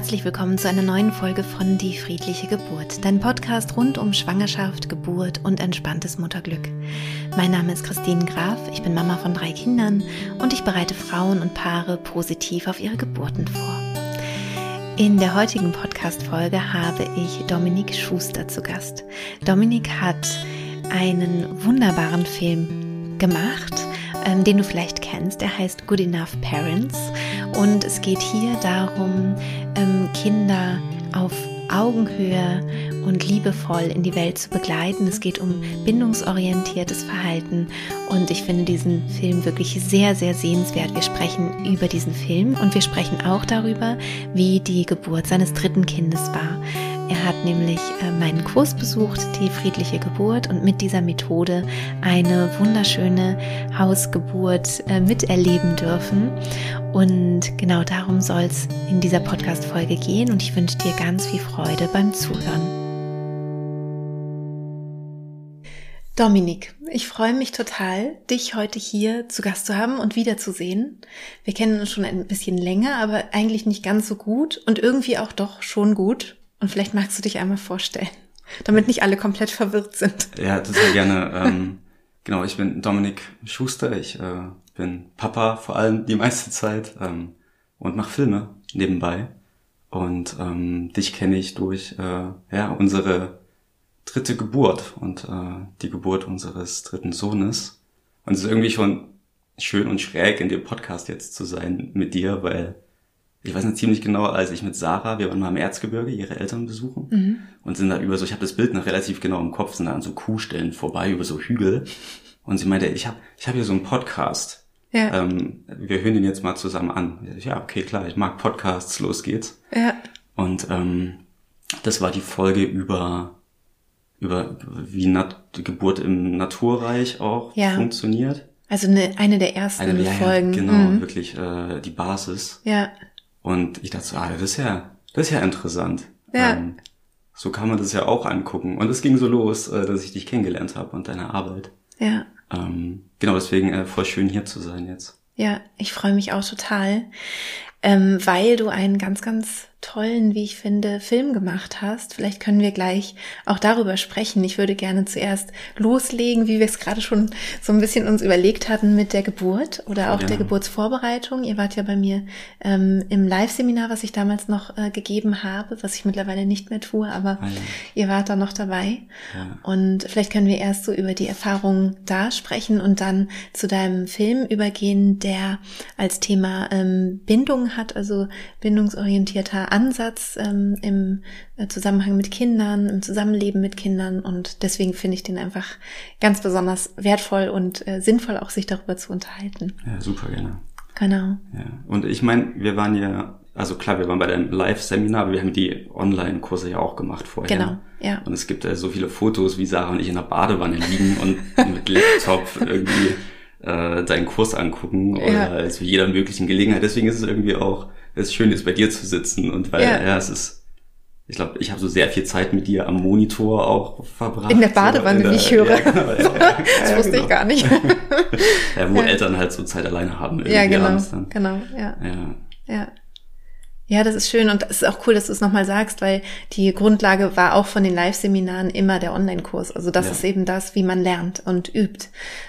herzlich willkommen zu einer neuen Folge von Die friedliche Geburt, dein Podcast rund um Schwangerschaft, Geburt und entspanntes Mutterglück. Mein Name ist Christine Graf, ich bin Mama von drei Kindern und ich bereite Frauen und Paare positiv auf ihre Geburten vor. In der heutigen Podcast-Folge habe ich Dominik Schuster zu Gast. Dominik hat einen wunderbaren Film gemacht, ähm, den du vielleicht kennst. Der heißt Good Enough Parents. Und es geht hier darum, ähm, Kinder auf Augenhöhe und liebevoll in die Welt zu begleiten. Es geht um bindungsorientiertes Verhalten und ich finde diesen Film wirklich sehr, sehr sehenswert. Wir sprechen über diesen Film und wir sprechen auch darüber, wie die Geburt seines dritten Kindes war. Er hat nämlich äh, meinen Kurs besucht, die friedliche Geburt, und mit dieser Methode eine wunderschöne Hausgeburt äh, miterleben dürfen. Und genau darum soll es in dieser Podcast-Folge gehen und ich wünsche dir ganz viel Freude beim Zuhören. Dominik, ich freue mich total, dich heute hier zu Gast zu haben und wiederzusehen. Wir kennen uns schon ein bisschen länger, aber eigentlich nicht ganz so gut und irgendwie auch doch schon gut. Und vielleicht magst du dich einmal vorstellen, damit nicht alle komplett verwirrt sind. Ja, total gerne. ähm, genau, ich bin Dominik Schuster. Ich äh, bin Papa vor allem die meiste Zeit ähm, und mache Filme nebenbei. Und ähm, dich kenne ich durch äh, ja unsere dritte Geburt und äh, die Geburt unseres dritten Sohnes. Und es ist irgendwie schon schön und schräg in dem Podcast jetzt zu sein mit dir, weil ich weiß nicht ziemlich genau, als ich mit Sarah, wir waren mal im Erzgebirge, ihre Eltern besuchen mhm. und sind da über so, ich habe das Bild noch relativ genau im Kopf, sind da an so Kuhstellen vorbei, über so Hügel. Und sie meinte, ich habe ich hab hier so einen Podcast. Ja. Ähm, wir hören den jetzt mal zusammen an. Ja, okay, klar, ich mag Podcasts, los geht's. Ja. Und ähm, das war die Folge über über wie Nat Geburt im Naturreich auch ja. funktioniert. Also eine, eine der ersten eine, ja, Folgen. genau, mhm. wirklich äh, die Basis. Ja. Und ich dachte so, ah, das ist ja, das ist ja interessant. Ja. Ähm, so kann man das ja auch angucken. Und es ging so los, äh, dass ich dich kennengelernt habe und deine Arbeit. Ja. Ähm, genau, deswegen äh, voll schön hier zu sein jetzt. Ja, ich freue mich auch total, ähm, weil du einen ganz, ganz tollen, wie ich finde, Film gemacht hast. Vielleicht können wir gleich auch darüber sprechen. Ich würde gerne zuerst loslegen, wie wir es gerade schon so ein bisschen uns überlegt hatten mit der Geburt oder auch ja. der Geburtsvorbereitung. Ihr wart ja bei mir ähm, im Live-Seminar, was ich damals noch äh, gegeben habe, was ich mittlerweile nicht mehr tue, aber ah, ja. ihr wart da noch dabei. Ja. Und vielleicht können wir erst so über die Erfahrungen da sprechen und dann zu deinem Film übergehen, der als Thema ähm, Bindung hat, also bindungsorientierter Ansatz ähm, im äh, Zusammenhang mit Kindern, im Zusammenleben mit Kindern und deswegen finde ich den einfach ganz besonders wertvoll und äh, sinnvoll, auch sich darüber zu unterhalten. Ja, super gerne. Genau. Ja. Und ich meine, wir waren ja, also klar, wir waren bei deinem Live-Seminar, aber wir haben die Online-Kurse ja auch gemacht vorher. Genau, ja. Und es gibt ja so viele Fotos, wie Sarah und ich in der Badewanne liegen und mit Laptop irgendwie äh, deinen Kurs angucken oder ja. zu jeder möglichen Gelegenheit. Deswegen ist es irgendwie auch es schön ist, bei dir zu sitzen und weil, ja, ja es ist, ich glaube, ich habe so sehr viel Zeit mit dir am Monitor auch verbracht. In der Badewanne, wie ich höre. Ja, genau, ja, das wusste genau. ich gar nicht. ja, wo Eltern halt so Zeit alleine haben. Ja, genau, genau, ja. ja. Ja. Das ist schön und es ist auch cool, dass du es nochmal sagst, weil die Grundlage war auch von den Live-Seminaren immer der Online-Kurs. Also das ja. ist eben das, wie man lernt und übt,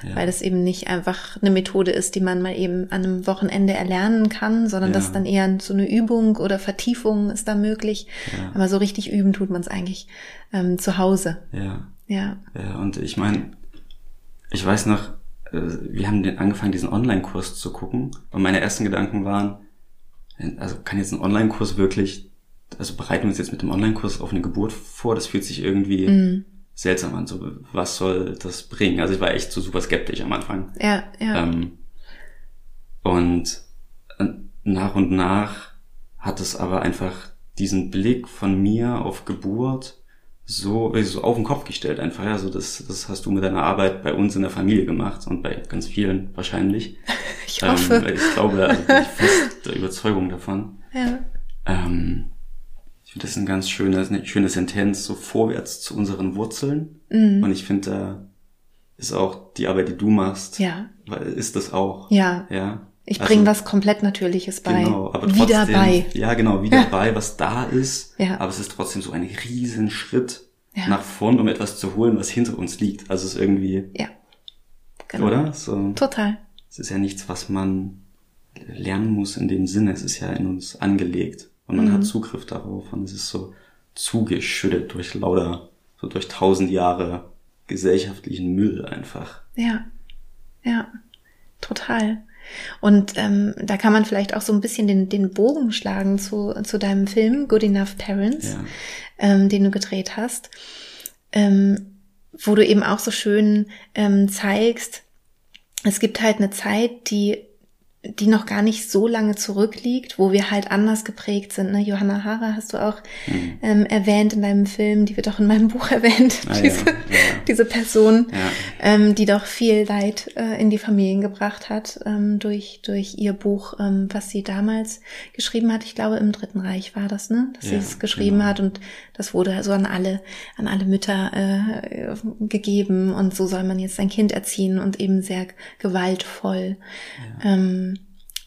ja. weil das eben nicht einfach eine Methode ist, die man mal eben an einem Wochenende erlernen kann, sondern ja. das dann eher so eine Übung oder Vertiefung ist da möglich. Aber so richtig üben tut man es eigentlich ähm, zu Hause. Ja. Ja. Ja, und ich meine, ich weiß noch, äh, wir haben angefangen, diesen Online-Kurs zu gucken und meine ersten Gedanken waren, also kann jetzt ein Online-Kurs wirklich, also bereiten wir uns jetzt mit dem Online-Kurs auf eine Geburt vor, das fühlt sich irgendwie mm. seltsam an. So, was soll das bringen? Also ich war echt so super skeptisch am Anfang. Ja, ja. Ähm, und äh, nach und nach hat es aber einfach diesen Blick von mir auf Geburt so, so auf den Kopf gestellt einfach. Also das, das hast du mit deiner Arbeit bei uns in der Familie gemacht und bei ganz vielen wahrscheinlich. Ich hoffe. Ähm, ich glaube, also bin ich fest der Überzeugung davon. Ja. Ähm, ich finde das ein ganz schönes, eine schöne Sentenz, so vorwärts zu unseren Wurzeln. Mhm. Und ich finde, da ist auch die Arbeit, die du machst, ja. ist das auch. Ja. Ja. Ich bringe also, was komplett Natürliches bei. Genau, aber trotzdem, wieder bei. Ja, genau, wieder bei, was da ist. Ja. Aber es ist trotzdem so ein riesen Schritt ja. nach vorn, um etwas zu holen, was hinter uns liegt. Also es ist irgendwie. Ja. Genau. Oder? So, Total. Es ist ja nichts, was man lernen muss in dem Sinne. Es ist ja in uns angelegt und man mhm. hat Zugriff darauf und es ist so zugeschüttet durch lauter, so durch tausend Jahre gesellschaftlichen Müll einfach. Ja, ja, total. Und ähm, da kann man vielleicht auch so ein bisschen den, den Bogen schlagen zu, zu deinem Film Good Enough Parents, ja. ähm, den du gedreht hast, ähm, wo du eben auch so schön ähm, zeigst, es gibt halt eine Zeit, die die noch gar nicht so lange zurückliegt, wo wir halt anders geprägt sind. Ne? Johanna Hara hast du auch mhm. ähm, erwähnt in deinem Film, die wird auch in meinem Buch erwähnt, ah, diese, ja, ja. diese Person, ja. ähm, die doch viel Leid äh, in die Familien gebracht hat ähm, durch, durch ihr Buch, ähm, was sie damals geschrieben hat. Ich glaube, im Dritten Reich war das, ne? dass sie es geschrieben genau. hat und das wurde also an alle, an alle Mütter äh, gegeben und so soll man jetzt sein Kind erziehen und eben sehr gewaltvoll. Ähm,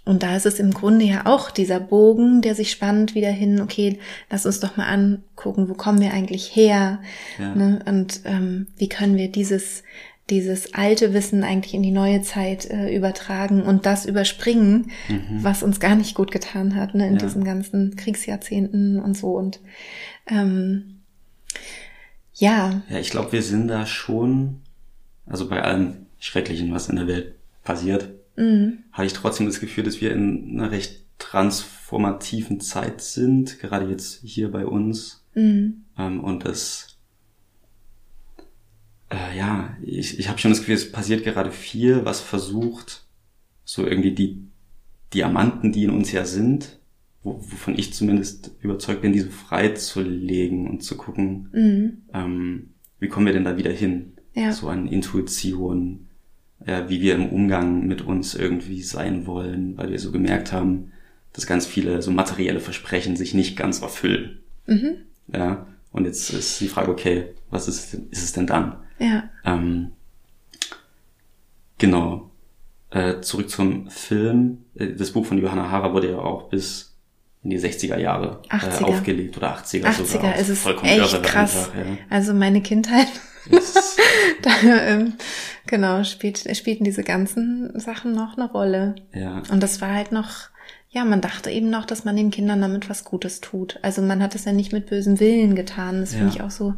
und da ist es im Grunde ja auch dieser Bogen, der sich spannt wieder hin, okay, lass uns doch mal angucken, wo kommen wir eigentlich her? Ja. Ne? Und ähm, wie können wir dieses, dieses alte Wissen eigentlich in die neue Zeit äh, übertragen und das überspringen, mhm. was uns gar nicht gut getan hat, ne, in ja. diesen ganzen Kriegsjahrzehnten und so. Und ähm, ja. Ja, ich glaube, wir sind da schon, also bei allem Schrecklichen, was in der Welt passiert, mhm. habe ich trotzdem das Gefühl, dass wir in einer recht transformativen Zeit sind, gerade jetzt hier bei uns. Mhm. Ähm, und das, äh, ja, ich, ich habe schon das Gefühl, es passiert gerade viel, was versucht, so irgendwie die Diamanten, die in uns ja sind, wo, wovon ich zumindest überzeugt bin, diese frei zu legen und zu gucken, mhm. ähm, wie kommen wir denn da wieder hin? Ja. So an Intuition, äh, wie wir im Umgang mit uns irgendwie sein wollen, weil wir so gemerkt haben, dass ganz viele so materielle Versprechen sich nicht ganz erfüllen. Mhm. Ja. Und jetzt ist die Frage, okay, was ist, ist es denn dann? Ja. Ähm, genau. Äh, zurück zum Film. Äh, das Buch von Johanna Hara wurde ja auch bis in die 60er Jahre 80er. Äh, aufgelegt oder 80er, 80er sogar. 80er ist es echt krass. Einfach, ja. Also meine Kindheit da, ähm, genau, spielt, spielten diese ganzen Sachen noch eine Rolle. Ja. Und das war halt noch, ja, man dachte eben noch, dass man den Kindern damit was Gutes tut. Also man hat es ja nicht mit bösem Willen getan. Das ja. finde ich auch so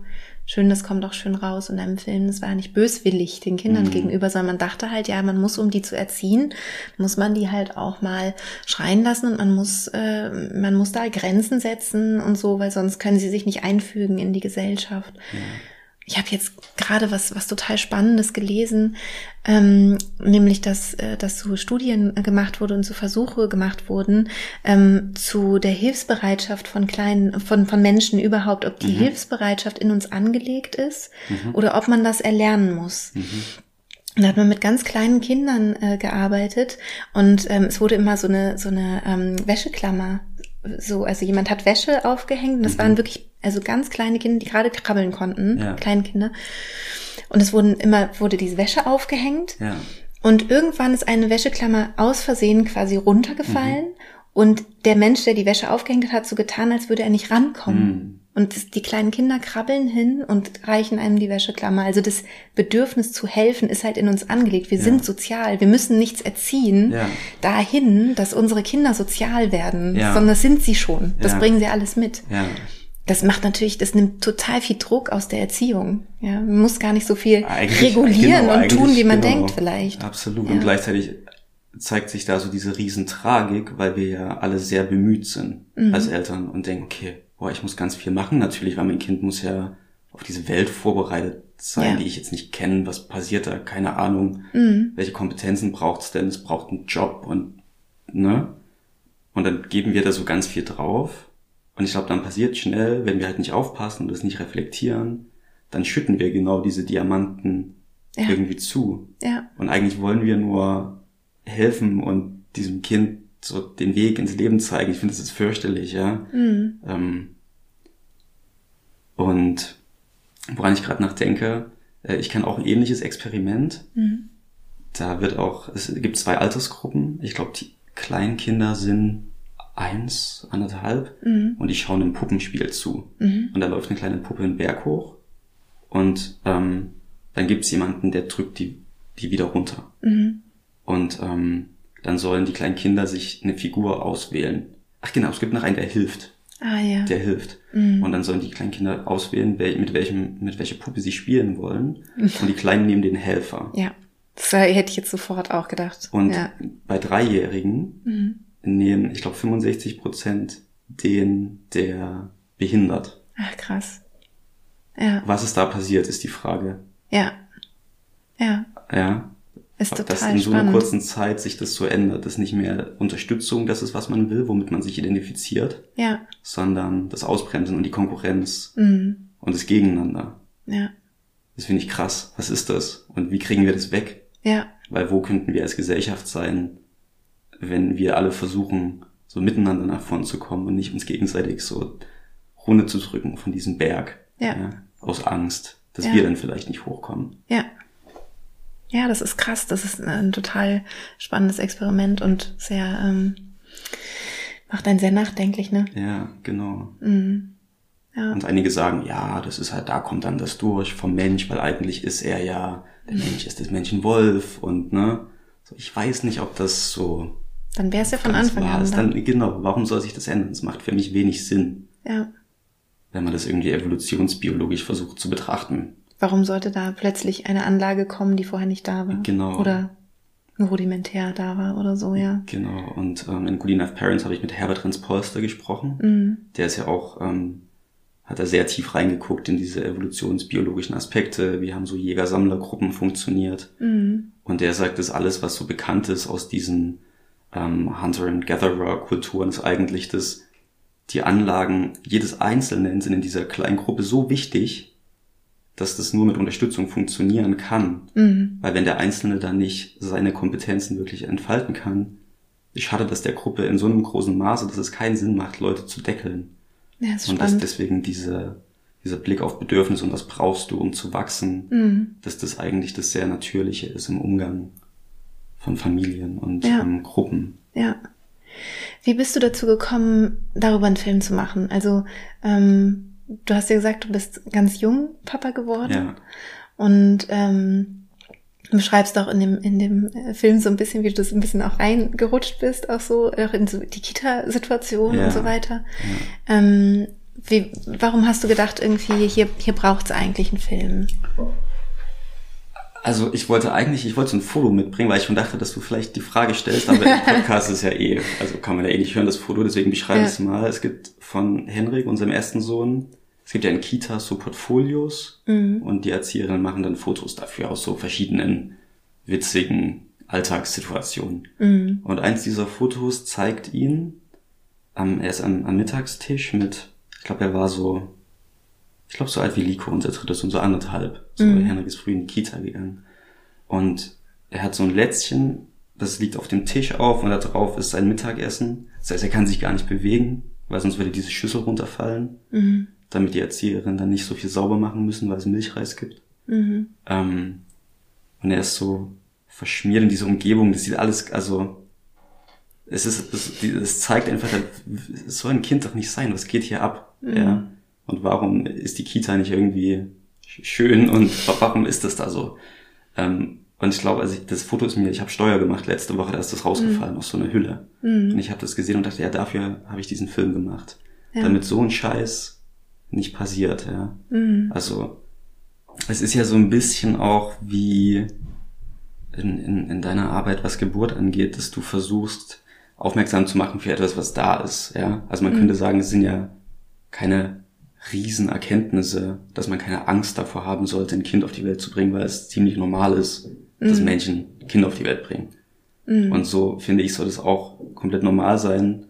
schön, das kommt auch schön raus in einem Film. Das war nicht böswillig den Kindern mhm. gegenüber, sondern man dachte halt, ja, man muss, um die zu erziehen, muss man die halt auch mal schreien lassen und man muss, äh, man muss da Grenzen setzen und so, weil sonst können sie sich nicht einfügen in die Gesellschaft. Ja ich habe jetzt gerade was, was total Spannendes gelesen, ähm, nämlich dass, äh, dass so Studien gemacht wurden und so Versuche gemacht wurden ähm, zu der Hilfsbereitschaft von kleinen, von, von Menschen überhaupt, ob die mhm. Hilfsbereitschaft in uns angelegt ist mhm. oder ob man das erlernen muss. Mhm. Und da hat man mit ganz kleinen Kindern äh, gearbeitet und ähm, es wurde immer so eine so eine ähm, Wäscheklammer so, also jemand hat Wäsche aufgehängt und das mhm. waren wirklich, also ganz kleine Kinder, die gerade krabbeln konnten, ja. kleine Kinder. Und es wurden immer, wurde diese Wäsche aufgehängt. Ja. Und irgendwann ist eine Wäscheklammer aus Versehen quasi runtergefallen. Mhm. Und der Mensch, der die Wäsche aufgehängt hat, hat so getan, als würde er nicht rankommen. Mhm. Und die kleinen Kinder krabbeln hin und reichen einem die Wäscheklammer. Also das Bedürfnis zu helfen ist halt in uns angelegt. Wir ja. sind sozial. Wir müssen nichts erziehen ja. dahin, dass unsere Kinder sozial werden, ja. sondern das sind sie schon. Das bringen sie alles mit. Das macht natürlich, das nimmt total viel Druck aus der Erziehung. Ja, man muss gar nicht so viel eigentlich, regulieren genau, und tun, wie man genau, denkt vielleicht. Absolut. Und gleichzeitig zeigt sich da so diese Riesentragik, weil wir ja alle sehr bemüht sind mhm. als Eltern und denken, okay, boah, ich muss ganz viel machen natürlich, weil mein Kind muss ja auf diese Welt vorbereitet sein, ja. die ich jetzt nicht kenne. Was passiert da? Keine Ahnung. Mhm. Welche Kompetenzen braucht es denn? Es braucht einen Job und, ne? Und dann geben wir da so ganz viel drauf. Und ich glaube, dann passiert schnell, wenn wir halt nicht aufpassen und das nicht reflektieren, dann schütten wir genau diese Diamanten ja. irgendwie zu. Ja. Und eigentlich wollen wir nur helfen und diesem Kind so den Weg ins Leben zeigen. Ich finde, das ist fürchterlich, ja. Mhm. Ähm, und woran ich gerade nachdenke, äh, ich kenne auch ein ähnliches Experiment. Mhm. Da wird auch, es gibt zwei Altersgruppen. Ich glaube, die Kleinkinder sind eins, anderthalb und die schauen einem Puppenspiel zu. Und da läuft eine kleine Puppe einen Berg hoch und ähm, dann gibt's jemanden, der drückt die, die wieder runter. Und ähm, dann sollen die kleinen Kinder sich eine Figur auswählen. Ach genau, es gibt noch einen, der hilft. Ah ja. Der hilft. Und dann sollen die kleinen Kinder auswählen, mit welchem, mit welcher Puppe sie spielen wollen. Und die Kleinen nehmen den Helfer. Ja. Das hätte ich jetzt sofort auch gedacht. Und ja. bei Dreijährigen nehmen, ich glaube, 65 Prozent den, der behindert. Ach krass. Ja. Was ist da passiert, ist die Frage. Ja. Ja. Ja. Ist total das in so einer spannend. kurzen Zeit sich das so ändert, dass nicht mehr Unterstützung, das ist, was man will, womit man sich identifiziert, ja. sondern das Ausbremsen und die Konkurrenz Mhm. und das Gegeneinander. Ja. Das finde ich krass. Was ist das? Und wie kriegen wir das weg? Ja. Weil wo könnten wir als Gesellschaft sein, wenn wir alle versuchen, so miteinander nach vorn zu kommen und nicht uns gegenseitig so runterzudrücken von diesem Berg. Ja. aus Angst, dass Ja. wir dann vielleicht nicht hochkommen. Ja. Ja, das ist krass. Das ist ein total spannendes Experiment und sehr, ähm, macht einen sehr nachdenklich, ne? Ja, genau. Mhm. Ja. Und einige sagen, ja, das ist halt, da kommt dann das durch vom Mensch, weil eigentlich ist er ja, der Mensch ist des Menschen Wolf und ne, so, ich weiß nicht, ob das so Dann wäre es ja von Anfang an. Dann. Dann, genau, warum soll sich das ändern? Es macht für mich wenig Sinn, Ja. wenn man das irgendwie evolutionsbiologisch versucht zu betrachten. Warum sollte da plötzlich eine Anlage kommen, die vorher nicht da war? Genau. Oder nur rudimentär da war oder so, ja. Genau, und ähm, in Good Enough Parents habe ich mit Herbert Renz-Polster gesprochen. Mhm. Der ist ja auch, ähm, hat da sehr tief reingeguckt in diese evolutionsbiologischen Aspekte, wie haben so Jäger-Sammler-Gruppen funktioniert. Mhm. Und der sagt, dass alles, was so bekannt ist aus diesen ähm, Hunter-and-Gatherer-Kulturen, ist eigentlich, dass die Anlagen jedes Einzelnen sind in dieser kleinen Gruppe so wichtig, dass das nur mit Unterstützung funktionieren kann. Mhm. Weil wenn der Einzelne dann nicht seine Kompetenzen wirklich entfalten kann, schadet das der Gruppe in so einem großen Maße, dass es keinen Sinn macht, Leute zu deckeln. Ja, ist Und dass deswegen diese, dieser Blick auf Bedürfnis und was brauchst du, um zu wachsen, Mhm. dass das eigentlich das sehr Natürliche ist im Umgang von Familien und Ja. ähm, Gruppen. Ja. Wie bist du dazu gekommen, darüber einen Film zu machen? Also, ähm, du hast ja gesagt, du bist ganz jung Papa geworden. Ja. Und ähm, du beschreibst auch in dem, in dem äh, Film so ein bisschen, wie du so ein bisschen auch reingerutscht bist, auch so, auch in so die Kita-Situation Ja. und so weiter. Ähm, wie, warum hast du gedacht, irgendwie, hier, hier braucht's eigentlich einen Film? Also ich wollte eigentlich, ich wollte so ein Foto mitbringen, weil ich schon dachte, dass du vielleicht die Frage stellst, aber im Podcast ist ja eh, also kann man ja eh nicht hören, das Foto, deswegen beschreibe Ja. ich es mal. Es gibt von Henrik, unserem ersten Sohn, es gibt ja in Kitas so Portfolios und die Erzieherinnen machen dann Fotos dafür aus so verschiedenen witzigen Alltagssituationen. Und eins dieser Fotos zeigt ihn, am, er ist am, am Mittagstisch mit, ich glaube, er war so ich glaube, so alt wie Liko, unser drittes und so anderthalb. So, Henrik ist früh in die Kita gegangen. Und er hat so ein Lätzchen, das liegt auf dem Tisch auf und da drauf ist sein Mittagessen. Das heißt, er kann sich gar nicht bewegen, weil sonst würde diese Schüssel runterfallen, damit die Erzieherin dann nicht so viel sauber machen müssen, weil es Milchreis gibt. Ähm, und er ist so verschmiert in dieser Umgebung, das sieht alles, also es ist, es, es zeigt einfach, es soll ein Kind doch nicht sein, was geht hier ab? Ja. Und warum ist die Kita nicht irgendwie schön und warum ist das da so? Ähm, und ich glaube, also ich, das Foto ist mir, ich habe Steuer gemacht letzte Woche, da ist das rausgefallen aus so einer Hülle. Und ich habe das gesehen und dachte, ja, dafür habe ich diesen Film gemacht. Damit so ein Scheiß nicht passiert, ja. Also, es ist ja so ein bisschen auch wie in, in, in deiner Arbeit, was Geburt angeht, dass du versuchst, aufmerksam zu machen für etwas, was da ist, ja. Also man könnte sagen, es sind ja keine Riesenerkenntnisse, dass man keine Angst davor haben sollte, ein Kind auf die Welt zu bringen, weil es ziemlich normal ist, dass Menschen Kinder auf die Welt bringen. Und so finde ich, soll es auch komplett normal sein,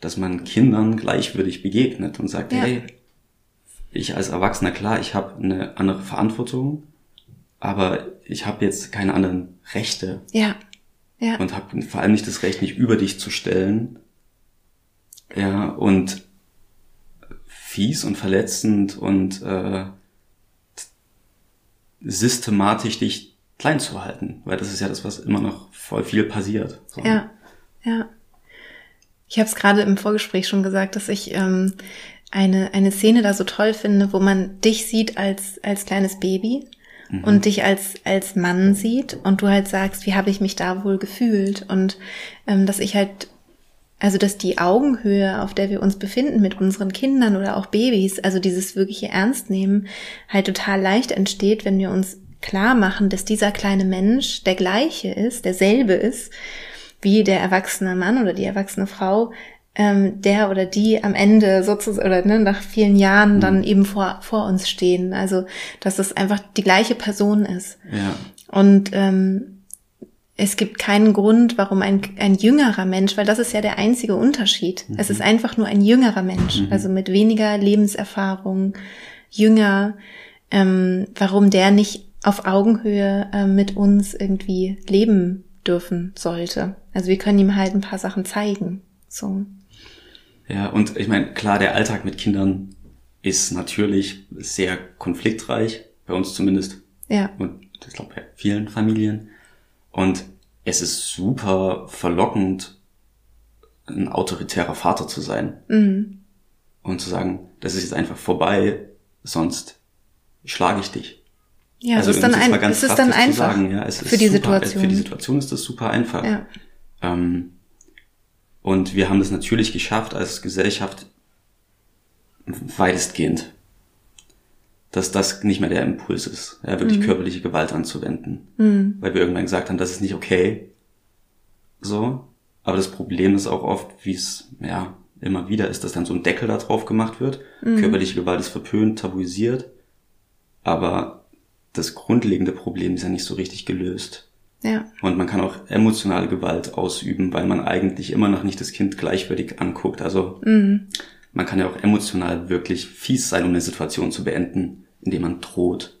dass man Kindern gleichwürdig begegnet und sagt, Ja. hey, ich als Erwachsener, klar, ich habe eine andere Verantwortung, aber ich habe jetzt keine anderen Rechte Ja. Ja. und habe vor allem nicht das Recht, mich über dich zu stellen. Ja, und fies und verletzend und äh, systematisch dich klein zu halten, weil das ist ja das, was immer noch voll viel passiert. So. Ja. Ja. Ich habe es gerade im Vorgespräch schon gesagt, dass ich ähm, eine, eine Szene da so toll finde, wo man dich sieht als, als kleines Baby mhm. und dich als, als Mann sieht und du halt sagst, wie habe ich mich da wohl gefühlt und ähm, dass ich halt also, dass die Augenhöhe, auf der wir uns befinden mit unseren Kindern oder auch Babys, also dieses wirkliche Ernstnehmen, halt total leicht entsteht, wenn wir uns klar machen, dass dieser kleine Mensch der gleiche ist, derselbe ist, wie der erwachsene Mann oder die erwachsene Frau, ähm, der oder die am Ende sozusagen oder ne, nach vielen Jahren mhm. dann eben vor, vor uns stehen. Also, dass es einfach die gleiche Person ist. Ja. Und ähm, es gibt keinen Grund, warum ein, ein jüngerer Mensch, weil das ist ja der einzige Unterschied. Mhm. Es ist einfach nur ein jüngerer Mensch, mhm. also mit weniger Lebenserfahrung, jünger, ähm, warum der nicht auf Augenhöhe äh, mit uns irgendwie leben dürfen sollte. Also wir können ihm halt ein paar Sachen zeigen. So. Ja, und ich meine, klar, der Alltag mit Kindern ist natürlich sehr konfliktreich, bei uns zumindest. Ja. Und ich glaube bei vielen Familien. Und es ist super verlockend, ein autoritärer Vater zu sein. Mhm. Und zu sagen, das ist jetzt einfach vorbei, sonst schlage ich dich. Ja, also es ist dann, ein, es ist dann einfach sagen, ja, es für die super, Situation. Für die Situation ist das super einfach. Ja. Ähm, und wir haben das natürlich geschafft als Gesellschaft weitestgehend dass das nicht mehr der Impuls ist, ja, wirklich mhm. körperliche Gewalt anzuwenden. Mhm. Weil wir irgendwann gesagt haben, das ist nicht okay. So. Aber das Problem ist auch oft, wie es, ja, immer wieder ist, dass dann so ein Deckel da drauf gemacht wird. Mhm. Körperliche Gewalt ist verpönt, tabuisiert. Aber das grundlegende Problem ist ja nicht so richtig gelöst. Ja. Und man kann auch emotionale Gewalt ausüben, weil man eigentlich immer noch nicht das Kind gleichwürdig anguckt. Also, mhm man kann ja auch emotional wirklich fies sein, um eine Situation zu beenden, indem man droht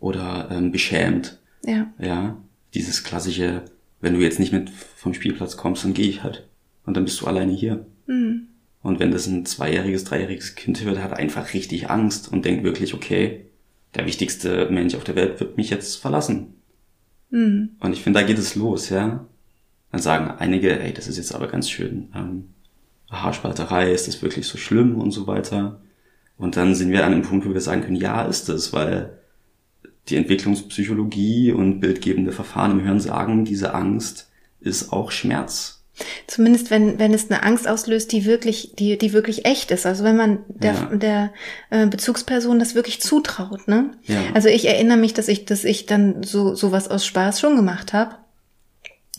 oder ähm, beschämt. Ja. Ja. Dieses klassische, wenn du jetzt nicht mit vom Spielplatz kommst, dann gehe ich halt. Und dann bist du alleine hier. Mhm. Und wenn das ein zweijähriges, dreijähriges Kind hört, hat einfach richtig Angst und denkt wirklich, okay, der wichtigste Mensch auf der Welt wird mich jetzt verlassen. Mhm. Und ich finde, da geht es los, ja. Dann sagen einige, ey, das ist jetzt aber ganz schön ähm, Haarspalterei, ist das wirklich so schlimm und so weiter. Und dann sind wir an einem Punkt, wo wir sagen können, ja, ist es, weil die Entwicklungspsychologie und bildgebende Verfahren im Hirn sagen, diese Angst ist auch Schmerz. Zumindest wenn, wenn es eine Angst auslöst, die wirklich, die, die wirklich echt ist. Also wenn man der, ja. der äh, Bezugsperson das wirklich zutraut, ne? Ja. Also ich erinnere mich, dass ich, dass ich dann so sowas aus Spaß schon gemacht habe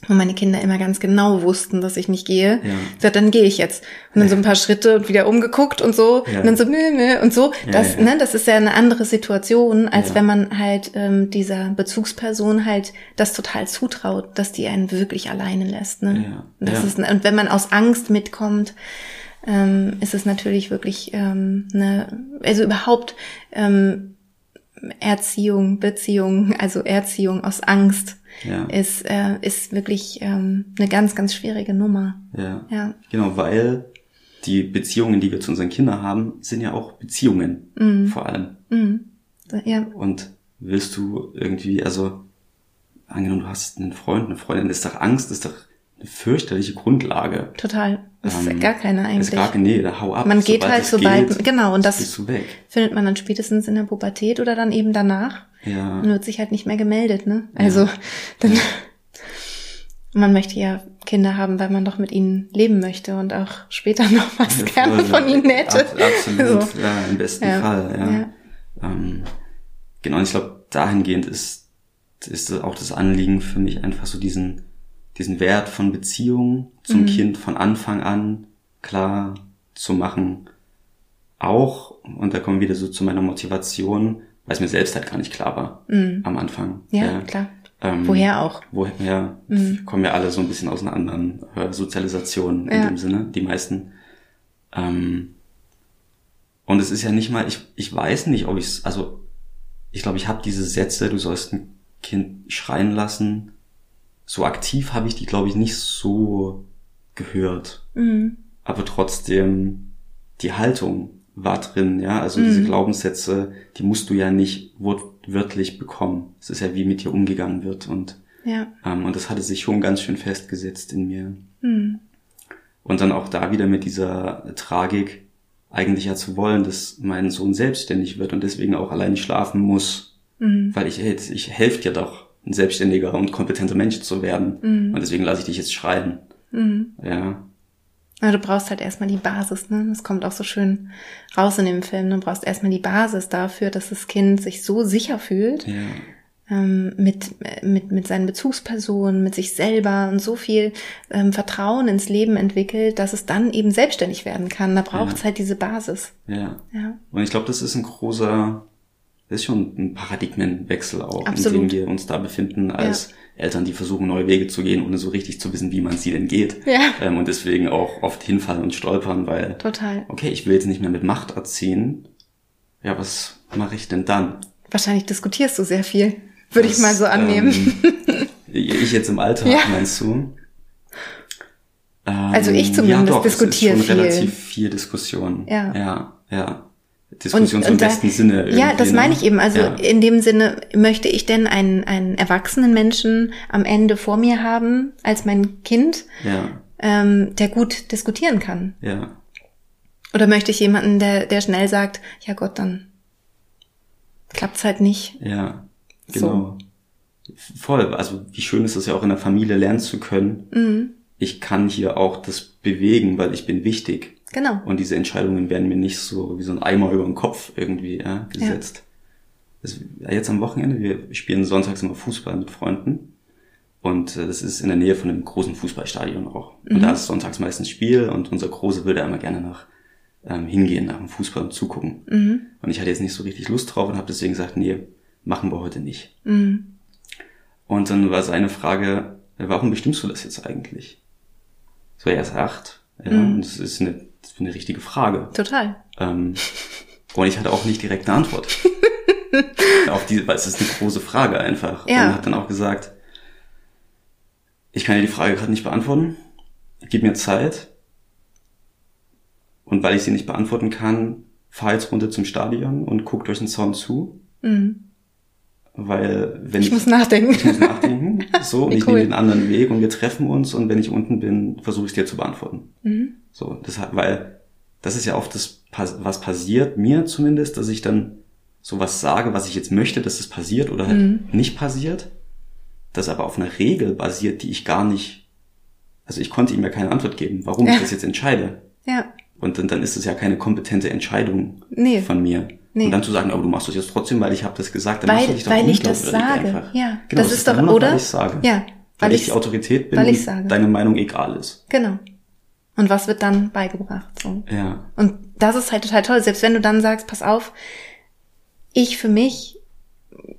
wo meine Kinder immer ganz genau wussten, dass ich nicht gehe. Ja. Sagt, dann gehe ich jetzt. Und dann so ein paar Schritte und wieder umgeguckt und so. Ja. Und dann so, mö, mö, und so. Ja, das, ja. Ne, das ist ja eine andere Situation, als Ja. wenn man halt ähm, dieser Bezugsperson halt das total zutraut, dass die einen wirklich alleine lässt. Ne? Ja. Und, das Ja. ist, und wenn man aus Angst mitkommt, ähm, ist es natürlich wirklich ähm, eine, also überhaupt ähm, Erziehung, Beziehung, also Erziehung aus Angst Ja. ist, äh, ist wirklich ähm, eine ganz, ganz schwierige Nummer. Ja. Ja. Genau, weil die Beziehungen, die wir zu unseren Kindern haben, sind ja auch Beziehungen Mhm. vor allem. Mhm. Ja, Und willst du irgendwie, also angenommen, du hast einen Freund, eine Freundin, ist doch Angst, ist doch fürchterliche Grundlage. total. Das ist Ähm, gar keine Ist eigentlich. gar nee, da hau ab. Man geht halt sobald, geht, genau, und das findet man dann spätestens in der Pubertät oder dann eben danach. Ja. Dann wird sich halt nicht mehr gemeldet, ne? Also, dann, man möchte ja Kinder haben, weil man doch mit ihnen leben möchte und auch später noch was Ja, gerne voll, von ihnen hätte. Ab, absolut, So. ja, im besten Ja, Fall, ja. ja. Ähm, genau, und ich glaube, dahingehend ist, ist auch das Anliegen für mich einfach so diesen, diesen Wert von Beziehung zum Mhm. Kind von Anfang an klar zu machen. Auch, und da kommen wir wieder so zu meiner Motivation, weil es mir selbst halt gar nicht klar war Mhm. am Anfang. Ja, klar. Ähm, Woher auch? Woher Mhm. kommen ja alle so ein bisschen aus einer anderen äh, Sozialisation in Ja. dem Sinne, die meisten. Ähm, und es ist ja nicht mal, ich, ich weiß nicht, ob ich es, also ich glaube, ich habe diese Sätze, du sollst ein Kind schreien lassen, so aktiv habe ich die, glaube ich, nicht so gehört. Mhm. Aber trotzdem, die Haltung war drin, ja, also diese Mhm. Glaubenssätze, die musst du ja nicht wortwörtlich bekommen. Es ist ja, wie mit dir umgegangen wird und Ja. ähm, und das hatte sich schon ganz schön festgesetzt in mir. Mhm. Und dann auch da wieder mit dieser Tragik eigentlich ja zu wollen, dass mein Sohn selbstständig wird und deswegen auch allein schlafen muss. Mhm. Weil ich, ich helfe dir doch, ein selbstständiger und kompetenter Mensch zu werden. Mhm. Und deswegen lasse ich dich jetzt schreien. Mhm. Ja. Ja, du brauchst halt erstmal die Basis, ne? Das kommt auch so schön raus in dem Film. Du brauchst erstmal die Basis dafür, dass das Kind sich so sicher fühlt. Ja. Ähm, mit, mit, mit seinen Bezugspersonen, mit sich selber und so viel ähm, Vertrauen ins Leben entwickelt, dass es dann eben selbstständig werden kann. Da braucht es ja. halt diese Basis. Ja. ja. Und ich glaube, das ist ein großer, das ist schon ein Paradigmenwechsel auch, Absolut. in dem wir uns da befinden als ja Eltern, die versuchen, neue Wege zu gehen, ohne so richtig zu wissen, wie man sie denn geht. Ja. Ähm, und deswegen auch oft hinfallen und stolpern, weil, Total. okay, ich will jetzt nicht mehr mit Macht erziehen. Ja, was mache ich denn dann? Wahrscheinlich diskutierst du sehr viel, würde ich mal so annehmen. Ähm, ich jetzt im Alter, ja. meinst du? Ähm, also ich zumindest ja, doch, diskutiere es ist schon viel. relativ viel Diskussion. Ja. Ja, ja. Diskussion und, und im da, besten Sinne. Ja, das ne? meine ich eben. Also ja. in dem Sinne möchte ich denn einen, einen erwachsenen Menschen am Ende vor mir haben als mein Kind, ja. ähm, der gut diskutieren kann. Ja. Oder möchte ich jemanden, der, der schnell sagt, ja Gott, dann klappt's halt nicht. Ja, genau. So. Voll. Also wie schön ist es ja auch in der Familie lernen zu können. Mhm. Ich kann hier auch das bewegen, weil ich bin wichtig. Genau. Und diese Entscheidungen werden mir nicht so wie so ein Eimer über den Kopf irgendwie ja, gesetzt. Ja. Das, jetzt am Wochenende, wir spielen sonntags immer Fußball mit Freunden. Und äh, das ist in der Nähe von einem großen Fußballstadion auch. Mhm. Und da ist sonntags meistens Spiel und unser Große würde immer gerne nach ähm, hingehen, nach dem Fußball und zugucken. Mhm. Und ich hatte jetzt nicht so richtig Lust drauf und habe deswegen gesagt, nee, machen wir heute nicht. Mhm. Und dann war seine Frage, warum bestimmst du das jetzt eigentlich? So, er ist acht. Ja, mhm. und es ist eine das ist eine richtige Frage. Total. Ähm, und ich hatte auch nicht direkt eine Antwort. auf die, weil es ist eine große Frage einfach. Ja. Und hat dann auch gesagt, ich kann dir die Frage gerade nicht beantworten. Gib mir Zeit. Und weil ich sie nicht beantworten kann, fahr jetzt runter zum Stadion und guck durch den Zaun zu. Mhm. Weil wenn ich, ich muss nachdenken. Ich muss nachdenken. So, und ich cool. nehme den anderen Weg und wir treffen uns und wenn ich unten bin, versuche ich es dir zu beantworten. Mhm. So, das hat, weil das ist ja oft das, was passiert, mir zumindest, dass ich dann sowas sage, was ich jetzt möchte, dass es passiert oder halt mhm. nicht passiert, das aber auf einer Regel basiert, die ich gar nicht, also ich konnte ihm ja keine Antwort geben, warum ja. ich das jetzt entscheide. Ja. Und dann, dann ist es ja keine kompetente Entscheidung nee. von mir. Nee. Und dann zu sagen, aber du machst das jetzt trotzdem, weil ich habe das gesagt, dann weil, machst du dich doch Weil ich das sage. Einfach. Ja, genau, das, das ist doch, oder? Weil ich sage. Ja. Weil, weil ich die Autorität bin weil ich sage. deine Meinung egal ist. Genau. Und was wird dann beigebracht? So. Ja. Und das ist halt total toll. Selbst wenn du dann sagst, pass auf, ich für mich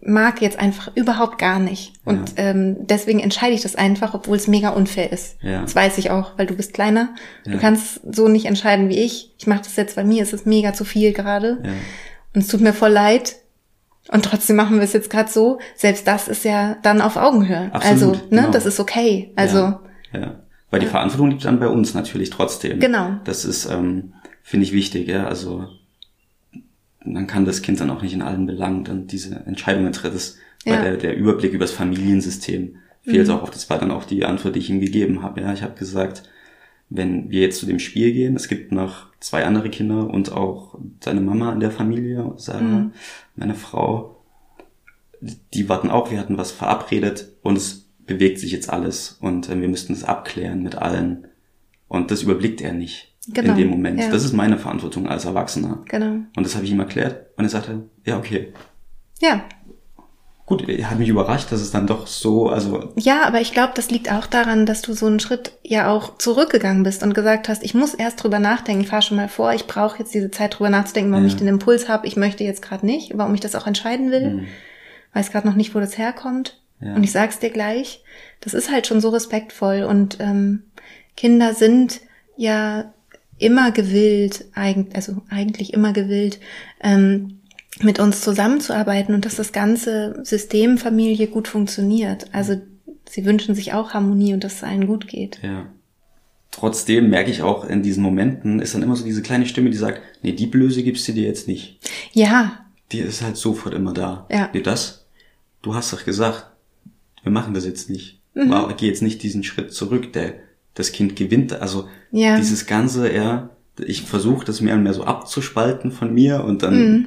mag jetzt einfach überhaupt gar nicht. Und ja. ähm, deswegen entscheide ich das einfach, obwohl es mega unfair ist. Ja. Das weiß ich auch, weil du bist kleiner. Ja. Du kannst so nicht entscheiden wie ich. Ich mache das jetzt, bei mir ist es mega zu viel gerade. Ja. Und es tut mir voll leid. Und trotzdem machen wir es jetzt gerade so. Selbst das ist ja dann auf Augenhöhe. Absolut, also, ne, genau. das ist okay. Also. Ja. Weil die Verantwortung liegt dann bei uns natürlich trotzdem. Genau. Das ist, ähm, finde ich, wichtig, ja. Also man kann das Kind dann auch nicht in allen Belangen dann diese Entscheidungen treffen. Ja. Weil der, der Überblick über das Familiensystem fehlt mhm. auch oft. Das war dann auch die Antwort, die ich ihm gegeben habe. Ja, ich habe gesagt, wenn wir jetzt zu dem Spiel gehen, es gibt noch zwei andere Kinder und auch seine Mama in der Familie, Sarah, mhm. meine Frau, die warten auch, wir hatten was verabredet und es bewegt sich jetzt alles und äh, wir müssten es abklären mit allen. Und das überblickt er nicht genau. in dem Moment. Ja. Das ist meine Verantwortung als Erwachsener. Genau. Und das habe ich ihm erklärt und er sagte, ja, okay. Ja. Gut, er hat mich überrascht, dass es dann doch so, also. Ja, aber ich glaube, das liegt auch daran, dass du so einen Schritt ja auch zurückgegangen bist und gesagt hast, ich muss erst drüber nachdenken, ich fahre schon mal vor, ich brauche jetzt diese Zeit drüber nachzudenken, warum ja. ich den Impuls habe, ich möchte jetzt gerade nicht, warum ich das auch entscheiden will, mhm. weiß gerade noch nicht, wo das herkommt. Ja. Und ich sag's dir gleich, das ist halt schon so respektvoll und ähm, Kinder sind ja immer gewillt, eigentlich, also eigentlich immer gewillt, ähm, mit uns zusammenzuarbeiten und dass das ganze System Familie gut funktioniert. Also sie wünschen sich auch Harmonie und dass es allen gut geht. Ja. Trotzdem merke ich auch in diesen Momenten ist dann immer so diese kleine Stimme, die sagt, nee, die Blöße gibst du dir jetzt nicht. Ja. Die ist halt sofort immer da. Ja. Nee, das? Du hast doch gesagt, wir machen das jetzt nicht. Mhm. Wow, geh jetzt nicht diesen Schritt zurück. Der, das Kind gewinnt. Also Ja. dieses ganze, ja, ich versuche das mehr und mehr so abzuspalten von mir und dann Mhm.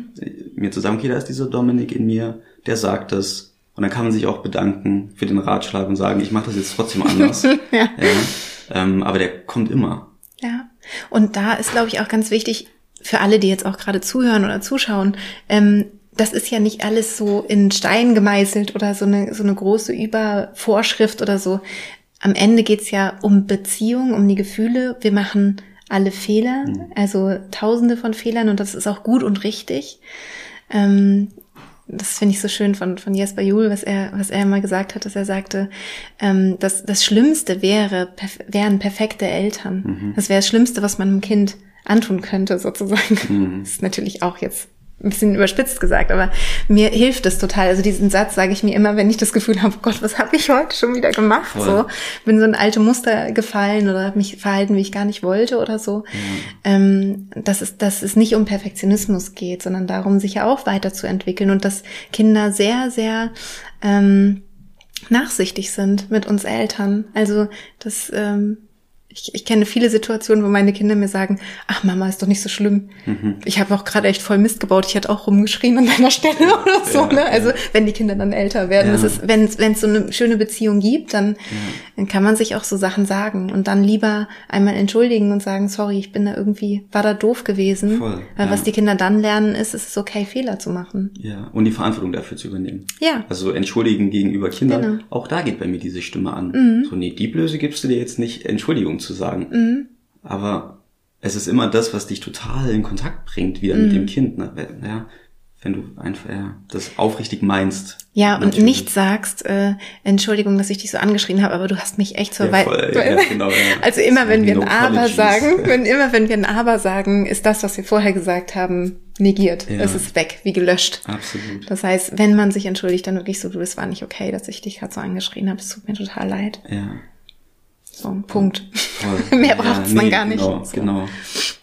mir zu sagen, okay, da ist dieser Dominik in mir, der sagt das. Und dann kann man sich auch bedanken für den Ratschlag und sagen, ich mache das jetzt trotzdem anders. Ja. ähm, aber der kommt immer. Ja. Und da ist, glaube ich, auch ganz wichtig für alle, die jetzt auch gerade zuhören oder zuschauen, ähm, das ist ja nicht alles so in Stein gemeißelt oder so eine, so eine große Übervorschrift oder so. Am Ende geht's ja um Beziehung, um die Gefühle. Wir machen alle Fehler, also tausende von Fehlern und das ist auch gut und richtig. Ähm, das finde ich so schön von, von Jesper Juhl, was er, was er mal gesagt hat, dass er sagte, ähm, dass das Schlimmste wäre, perf wären perfekte Eltern. Das wäre das Schlimmste, was man einem Kind antun könnte, sozusagen. Das ist natürlich auch jetzt ein bisschen überspitzt gesagt, aber mir hilft es total. Also diesen Satz sage ich mir immer, wenn ich das Gefühl habe, oh Gott, was habe ich heute schon wieder gemacht? Voll. So bin so in alte Muster gefallen oder habe mich verhalten, wie ich gar nicht wollte oder so. Ähm, dass, es, dass es nicht um Perfektionismus geht, sondern darum, sich ja auch weiterzuentwickeln und dass Kinder sehr, sehr ähm, nachsichtig sind mit uns Eltern. Also das ähm, ich, ich kenne viele Situationen, wo meine Kinder mir sagen, ach Mama, ist doch nicht so schlimm. Ich habe auch gerade echt voll Mist gebaut. Ich hatte auch rumgeschrien an deiner Stelle oder so. Ja, ne? Also wenn die Kinder dann älter werden, Ja. das ist, wenn es wenn es so eine schöne Beziehung gibt, dann, dann kann man sich auch so Sachen sagen und dann lieber einmal entschuldigen und sagen, sorry, ich bin da irgendwie, war da doof gewesen. Voll, Weil ja. was die Kinder dann lernen, ist, es ist okay, Fehler zu machen. Ja. Und die Verantwortung dafür zu übernehmen. Ja. Also entschuldigen gegenüber Kindern. Genau. Auch da geht bei mir diese Stimme an. So, nee, die Blöße gibst du dir jetzt nicht, Entschuldigung zu sagen. Aber es ist immer das, was dich total in Kontakt bringt, wieder mit dem Kind. Ne? Wenn- Ja, wenn du einfach ja, das aufrichtig meinst. Ja, und Natürlich. nicht sagst, äh, Entschuldigung, dass ich dich so angeschrien habe, aber du hast mich echt zur Ja, voll, ja, genau, ja. Also immer wenn wir ein No Aber apologies. sagen, wenn immer wenn wir ein Aber sagen, ist das, was wir vorher gesagt haben, negiert. Ja. Es ist weg, wie gelöscht. Absolut. Das heißt, wenn man sich entschuldigt, dann wirklich so, du, das war nicht okay, dass ich dich gerade so angeschrien habe. Es tut mir total leid. Ja. So, Punkt. Voll. Mehr ja, braucht's dann gar nicht. Genau, So. genau.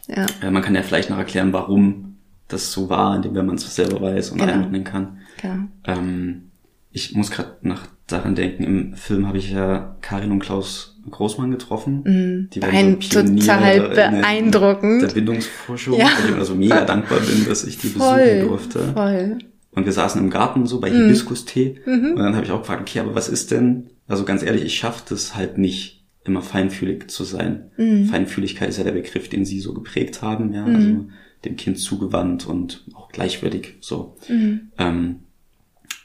Ja. Man kann ja vielleicht noch erklären, warum das so war, indem man es selber weiß und Genau. einordnen kann. Genau. Ähm, ich muss gerade nach daran denken, im Film habe ich ja Karin und Klaus Großmann getroffen. Die waren Beein- total beeindruckend. Der Bindungsforschung, Ja. weil ich also mega dankbar bin, dass ich die besuchen Voll. durfte. Voll. Und wir saßen im Garten so bei Mhm. Hibiskus-Tee. Und dann habe ich auch gefragt, okay, aber was ist denn, also ganz ehrlich, ich schaffe das halt nicht, immer feinfühlig zu sein. Mhm. Feinfühligkeit ist ja der Begriff, den sie so geprägt haben, ja, also dem Kind zugewandt und auch gleichwürdig so. Mhm. Ähm,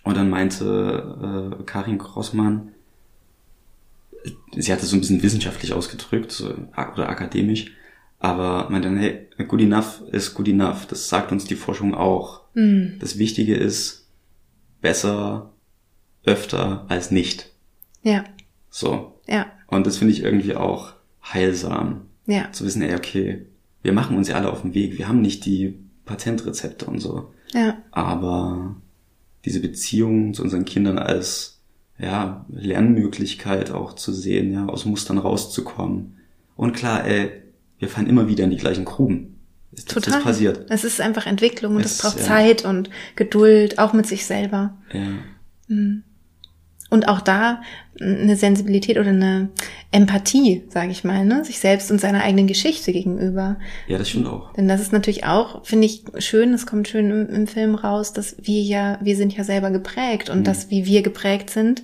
und dann meinte äh, Karin Grossmann, sie hat es so ein bisschen wissenschaftlich ausgedrückt so, oder akademisch, aber meinte dann, hey, good enough ist good enough. Das sagt uns die Forschung auch. Mhm. Das Wichtige ist besser, öfter als nicht. Ja. So. Ja. Und das finde ich irgendwie auch heilsam. Ja. Zu wissen, ey, okay, wir machen uns ja alle auf den Weg. Wir haben nicht die Patentrezepte und so. Ja. Aber diese Beziehung zu unseren Kindern als ja, Lernmöglichkeit auch zu sehen, ja, aus Mustern rauszukommen. Und klar, ey, wir fallen immer wieder in die gleichen Gruben. Das, Total. das passiert. Es ist einfach Entwicklung und es Es- braucht ja. Zeit und Geduld, auch mit sich selber. Ja. Und auch da eine Sensibilität oder eine Empathie, sage ich mal, ne? sich selbst und seiner eigenen Geschichte gegenüber. ja, das stimmt auch. Denn das ist natürlich auch, finde ich, schön, das kommt schön im, im Film raus, dass wir ja, wir sind ja selber geprägt und das, wie wir geprägt sind,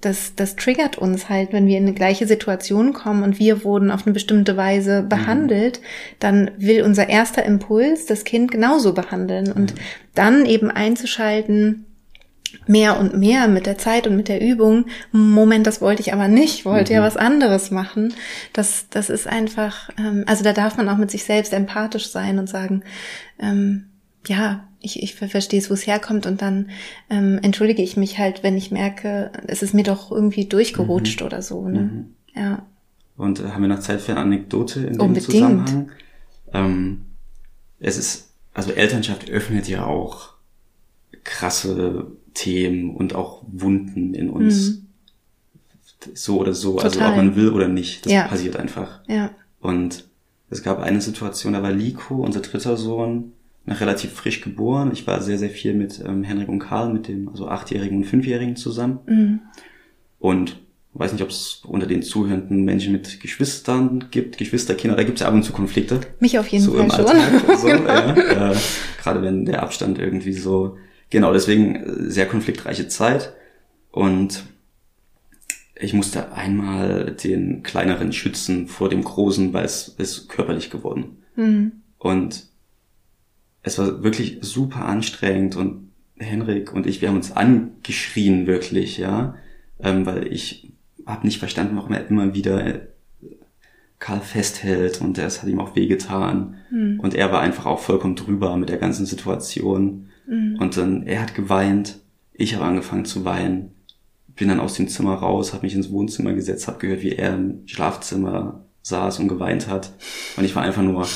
das, das triggert uns halt, wenn wir in eine gleiche Situation kommen und wir wurden auf eine bestimmte Weise behandelt, dann will unser erster Impuls das Kind genauso behandeln und dann eben einzuschalten, mehr und mehr mit der Zeit und mit der Übung. Moment, das wollte ich aber nicht, wollte ja was anderes machen. Das, das ist einfach, ähm, also da darf man auch mit sich selbst empathisch sein und sagen, ähm, ja, ich, ich verstehe es, wo es herkommt und dann ähm, entschuldige ich mich halt, wenn ich merke, es ist mir doch irgendwie durchgerutscht oder so. Ne? Ja. Und haben wir noch Zeit für eine Anekdote in dem Unbedingt. Zusammenhang? Ähm, es ist, also Elternschaft öffnet ja auch krasse Themen und auch Wunden in uns. So oder so, also Mhm. Total. ob man will oder nicht, das Ja. passiert einfach. Ja. Und es gab eine Situation, da war Liko, unser dritter Sohn, noch relativ frisch geboren. Ich war sehr, sehr viel mit ähm, Henrik und Karl, mit dem, also achtjährigen und fünfjährigen zusammen. Mhm. Und weiß nicht, ob es unter den zuhörenden Menschen mit Geschwistern gibt, Geschwisterkinder, da gibt es ja ab und zu Konflikte. Mich auf jeden so Fall im schon. Alltag, so, ja, äh, gerade wenn der Abstand irgendwie so, genau, deswegen äh, sehr konfliktreiche Zeit und ich musste einmal den kleineren schützen vor dem großen, weil es ist körperlich geworden. Mhm. Und es war wirklich super anstrengend und Henrik und ich, wir haben uns angeschrien wirklich, ja, ähm, weil ich habe nicht verstanden, warum er immer wieder äh, Karl festhält und es hat ihm auch wehgetan Mhm. und er war einfach auch vollkommen drüber mit der ganzen Situation Mhm. und dann er hat geweint, ich habe angefangen zu weinen, bin dann aus dem Zimmer raus, habe mich ins Wohnzimmer gesetzt, habe gehört, wie er im Schlafzimmer saß und geweint hat und ich war einfach nur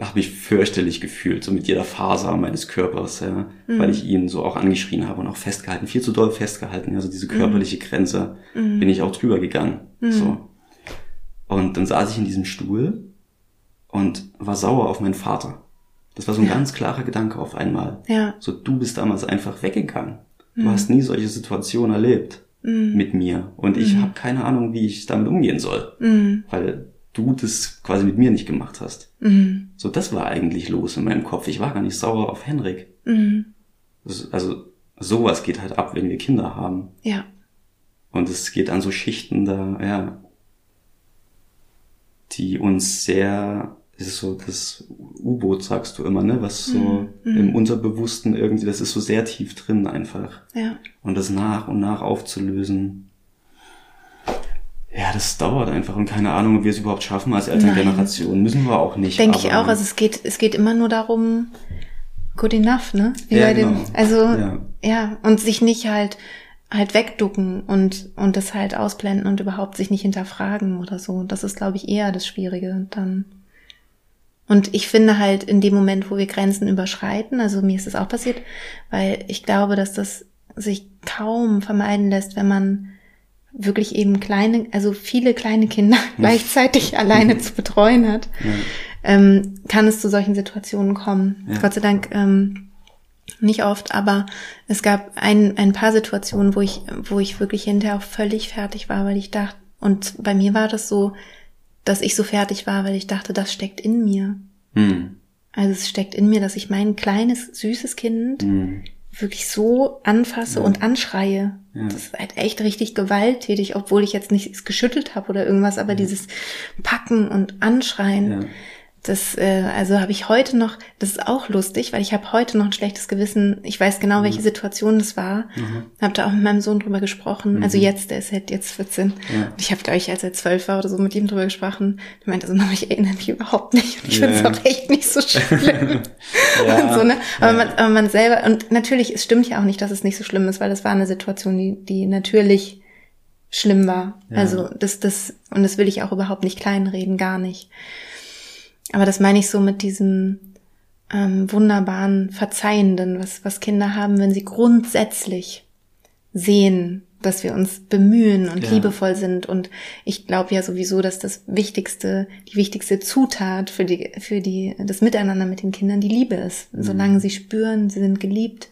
habe mich fürchterlich gefühlt, so mit jeder Faser meines Körpers, ja, weil ich ihn so auch angeschrien habe und auch festgehalten, viel zu doll festgehalten, also diese körperliche Grenze bin ich auch drüber gegangen, so. Und dann saß ich in diesem Stuhl und war sauer auf meinen Vater. Das war so ein Ja. ganz klarer Gedanke auf einmal. Ja. So, du bist damals einfach weggegangen. Du hast nie solche Situationen erlebt mit mir. Und ich habe keine Ahnung, wie ich damit umgehen soll. Mhm. Weil du das quasi mit mir nicht gemacht hast. Mhm. So, das war eigentlich los in meinem Kopf. Ich war gar nicht sauer auf Henrik. Mhm. Das, also, sowas geht halt ab, wenn wir Kinder haben. Ja. Und es geht an so Schichten da, ja, die uns sehr, das ist so das U-Boot, sagst du immer, ne, was so im Unterbewussten irgendwie, das ist so sehr tief drin einfach. Ja. Und das nach und nach aufzulösen. Ja, das dauert einfach und keine Ahnung, ob wir es überhaupt schaffen als Elterngeneration. Müssen wir auch nicht. Denke ich auch. Also es geht, es geht immer nur darum, good enough, ne? Wie Ja, bei dem, genau. also Ja. ja. und sich nicht halt halt wegducken und und das halt ausblenden und überhaupt sich nicht hinterfragen oder so. Das ist, glaube ich, eher das Schwierige dann. Und ich finde halt in dem Moment, wo wir Grenzen überschreiten, also mir ist das auch passiert, weil ich glaube, dass das sich kaum vermeiden lässt, wenn man wirklich eben kleine, also viele kleine Kinder gleichzeitig alleine zu betreuen hat, ähm, kann es zu solchen Situationen kommen. Ja. Gott sei Dank ähm, nicht oft, aber es gab ein, ein paar Situationen, wo ich, wo ich wirklich hinterher auch völlig fertig war, weil ich dachte, und bei mir war das so, dass ich so fertig war, weil ich dachte, das steckt in mir. Hm. Also es steckt in mir, dass ich mein kleines, süßes Kind Hm. wirklich so anfasse Ja. und anschreie. Ja. Das ist halt echt richtig gewalttätig, obwohl ich jetzt nichts geschüttelt habe oder irgendwas, aber dieses Packen und Anschreien. Das, äh, also habe ich heute noch, das ist auch lustig, weil ich habe heute noch ein schlechtes Gewissen. Ich weiß genau, welche Situation das war. Mhm. Habe da auch mit meinem Sohn drüber gesprochen. Also jetzt, der ist halt jetzt 14. Ja. Und ich habe, glaube ich, als er 12 war oder so mit ihm drüber gesprochen. Der meinte so, Mama, ich erinnere mich überhaupt nicht. Und ich Ja. finde es auch echt nicht so schlimm. Ja. und so, ne? aber, man, aber man selber, und natürlich, es stimmt ja auch nicht, dass es nicht so schlimm ist, weil das war eine Situation, die, die natürlich schlimm war. Ja. Also das, das, und das will ich auch überhaupt nicht kleinreden, gar nicht. Aber das meine ich so mit diesem ähm, wunderbaren Verzeihenden, was, was Kinder haben, wenn sie grundsätzlich sehen, dass wir uns bemühen und Ja. liebevoll sind. Und ich glaube ja sowieso, dass das wichtigste, die wichtigste Zutat für die, für die, das Miteinander mit den Kindern die Liebe ist. Mhm. Solange sie spüren, sie sind geliebt,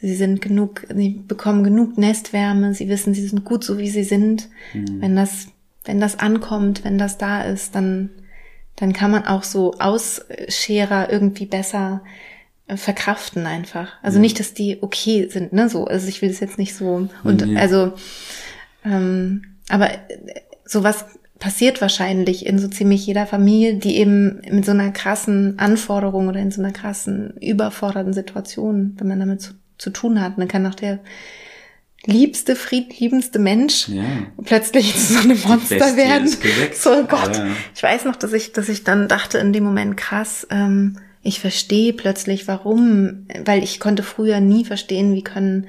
sie sind genug, sie bekommen genug Nestwärme, sie wissen, sie sind gut so wie sie sind. Mhm. Wenn das, wenn das ankommt, wenn das da ist, dann, dann kann man auch so Ausscherer irgendwie besser äh, verkraften einfach. Also nicht, dass die okay sind, ne, so. Also ich will das jetzt nicht so und Nee. also, ähm, aber äh, sowas passiert wahrscheinlich in so ziemlich jeder Familie, die eben mit so einer krassen Anforderung oder in so einer krassen überfordernden Situation, wenn man damit zu, zu tun hat, dann kann auch der liebste, friedliebendste Mensch Ja. plötzlich zu so einem Monster werden. So oh Gott. Ja. Ich weiß noch, dass ich, dass ich dann dachte in dem Moment krass, ähm, ich verstehe plötzlich, warum, weil ich konnte früher nie verstehen, wie können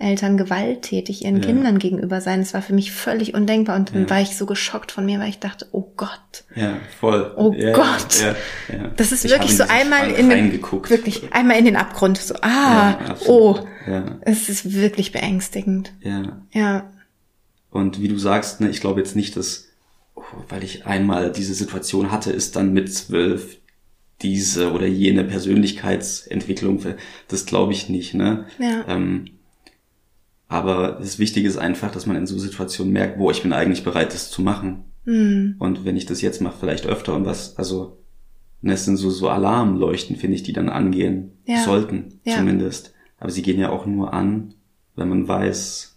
Eltern gewalttätig ihren Ja. Kindern gegenüber sein. Es war für mich völlig undenkbar und dann Ja. war ich so geschockt von mir, weil ich dachte, oh Gott, Ja, voll. Oh ja, Gott. Ja, ja. das ist Ich wirklich so einmal in den, wirklich einmal in den Abgrund. So, ah, oh. Ja, es ist wirklich beängstigend. ja. Ja, Und wie du sagst, ne, ich glaube jetzt nicht, dass, oh, weil ich einmal diese Situation hatte, ist dann mit zwölf diese oder jene Persönlichkeitsentwicklung, das glaube ich nicht, ne? Ja. Ähm, Aber das Wichtige ist einfach, dass man in so Situationen merkt, wo ich bin eigentlich bereit, das zu machen. Mhm. Und wenn ich das jetzt mache, vielleicht öfter und was, also, und es sind so, so Alarmleuchten, finde ich, die dann angehen Ja. sollten, Ja. zumindest. Aber sie gehen ja auch nur an, wenn man weiß,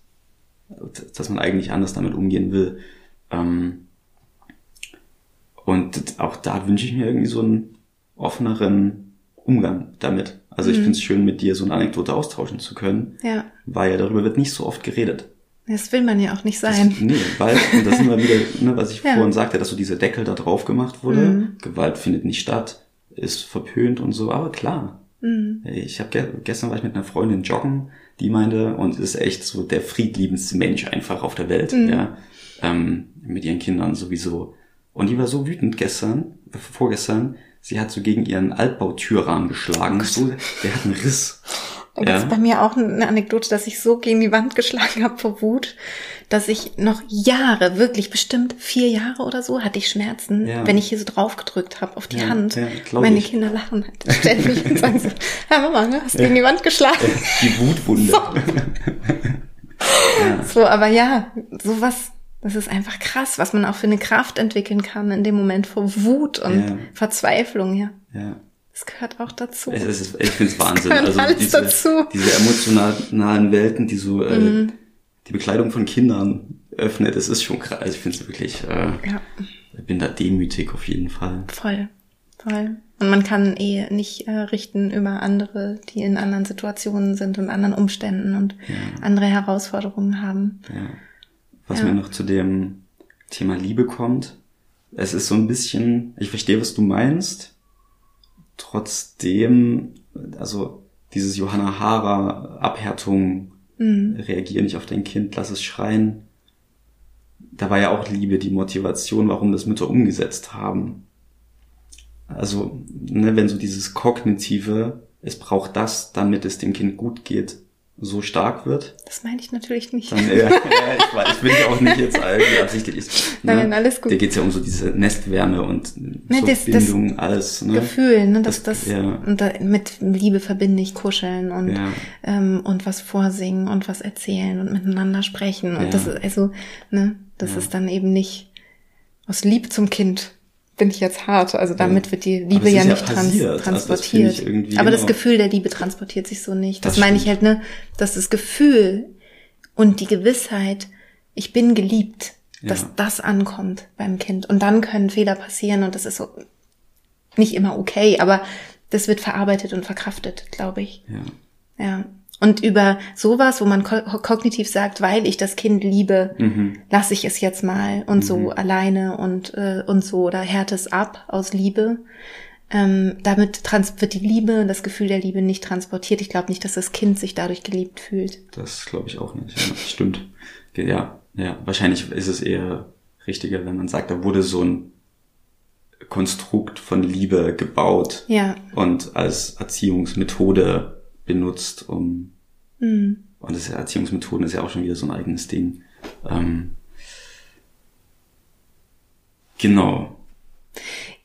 dass man eigentlich anders damit umgehen will. Ähm, und auch da wünsche ich mir irgendwie so einen offeneren Umgang damit. Also ich Mhm. finde es schön, mit dir so eine Anekdote austauschen zu können, Ja. weil darüber wird nicht so oft geredet. Das will man ja auch nicht Das, sein. nee, weil, und das sind wir wieder, ne, was ich Ja. vorhin sagte, dass so diese Deckel da drauf gemacht wurde. Mhm. Gewalt findet nicht statt, ist verpönt und so, aber klar. Mhm. Ich habe ge gestern war ich mit einer Freundin joggen, die meinte, und ist echt so der friedliebendste Mensch einfach auf der Welt, Mhm. ja. Ähm, mit ihren Kindern sowieso. Und die war so wütend gestern, vorgestern, sie hat so gegen ihren Altbautürrahmen geschlagen. so, der hat einen Riss. Da gibt's Ja. bei mir auch eine Anekdote, dass ich so gegen die Wand geschlagen habe vor Wut, dass ich noch Jahre, wirklich bestimmt vier Jahre oder so, hatte ich Schmerzen, Ja. wenn ich hier so drauf gedrückt habe auf die Ja, Hand. Meine ich. Kinder lachen halt ständig und sagen so, ja Mama, ne, hast du gegen die Wand geschlagen. Die Wutwunde. So. So, aber ja, sowas, das ist einfach krass, was man auch für eine Kraft entwickeln kann in dem Moment vor Wut und Ja. Verzweiflung, ja. ja. Das gehört auch dazu. Es ist, ich finde es Wahnsinn. Also diese, diese emotionalen Welten, die so äh, Mhm. die Bekleidung von Kindern öffnet, das ist schon krass. Also ich finde es wirklich, äh, Ja, ich bin da demütig auf jeden Fall. voll, voll. Und man kann eh nicht äh, richten über andere, die in anderen Situationen sind und anderen Umständen und andere Herausforderungen haben. Ja. Was Ja. mir noch zu dem Thema Liebe kommt, es ist so ein bisschen, ich verstehe, was du meinst, trotzdem, also dieses Johanna Hara Abhärtung, Mhm. reagier nicht auf dein Kind, lass es schreien. Da war ja auch Liebe die Motivation, warum das Mütter umgesetzt haben. Also, ne, wenn so dieses kognitive, es braucht das, damit es dem Kind gut geht, so stark wird, Das meine ich natürlich nicht. dann, äh, ja, ich, weiß, ich will ja auch nicht jetzt absichtlich. Ich, ne, Nein, alles gut. Da geht's ja um so diese Nestwärme und Ne, so das- das alles. Ne? Gefühl, ne, dass das, Das- ja. und da, mit Liebe verbinde ich kuscheln und Ja. ähm, und was vorsingen und was erzählen und miteinander sprechen und Ja. das ist also ne, das Ja. ist dann eben nicht aus Liebe zum Kind bin ich jetzt hart, also damit wird die Liebe ja ist ja nicht trans passiert. Also das transportiert. Aber das Gefühl der Liebe transportiert sich so nicht. Das, Das meine ich halt, ne, dass das Gefühl und die Gewissheit, ich bin geliebt, dass Ja. das ankommt beim Kind und dann können Fehler passieren und das ist so nicht immer okay, aber das wird verarbeitet und verkraftet, glaube ich. Ja. Ja. Und über sowas, wo man ko kognitiv sagt, weil ich das Kind liebe, Mhm. lasse ich es jetzt mal und so alleine und, äh, und so oder härte es ab aus Liebe. Ähm, damit trans wird die Liebe, das Gefühl der Liebe nicht transportiert. Ich glaube nicht, dass das Kind sich dadurch geliebt fühlt. Das glaube ich auch nicht. Ja, stimmt. Ja, ja. Wahrscheinlich ist es eher richtiger, wenn man sagt, da wurde so ein Konstrukt von Liebe gebaut Ja. und als Erziehungsmethode benutzt, um Mhm. und das Erziehungsmethoden ist ja auch schon wieder so ein eigenes Ding. Ähm, genau.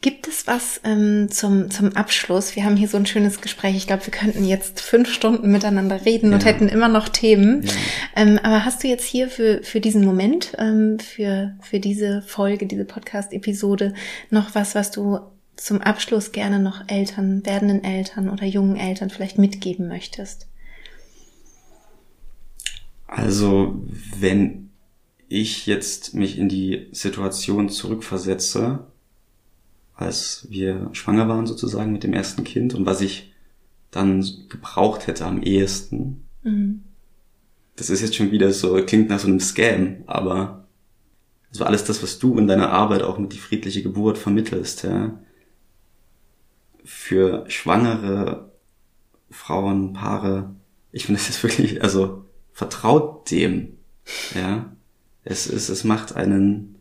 Gibt es was ähm, zum, zum Abschluss? Wir haben hier so ein schönes Gespräch. Ich glaube, wir könnten jetzt fünf Stunden miteinander reden und Ja. hätten immer noch Themen. Ja. Ähm, aber hast du jetzt hier für, für diesen Moment, ähm, für, für diese Folge, diese Podcast-Episode noch was, was du zum Abschluss gerne noch Eltern, werdenden Eltern oder jungen Eltern vielleicht mitgeben möchtest? Also, wenn ich jetzt mich in die Situation zurückversetze, als wir schwanger waren sozusagen mit dem ersten Kind und was ich dann gebraucht hätte am ehesten, Mhm. das ist jetzt schon wieder so, klingt nach so einem Scam, aber so alles das, was du in deiner Arbeit auch mit die friedliche Geburt vermittelst, ja, für schwangere Frauen, Paare, ich finde, das ist wirklich, also vertraut dem, ja. Es ist, es macht einen,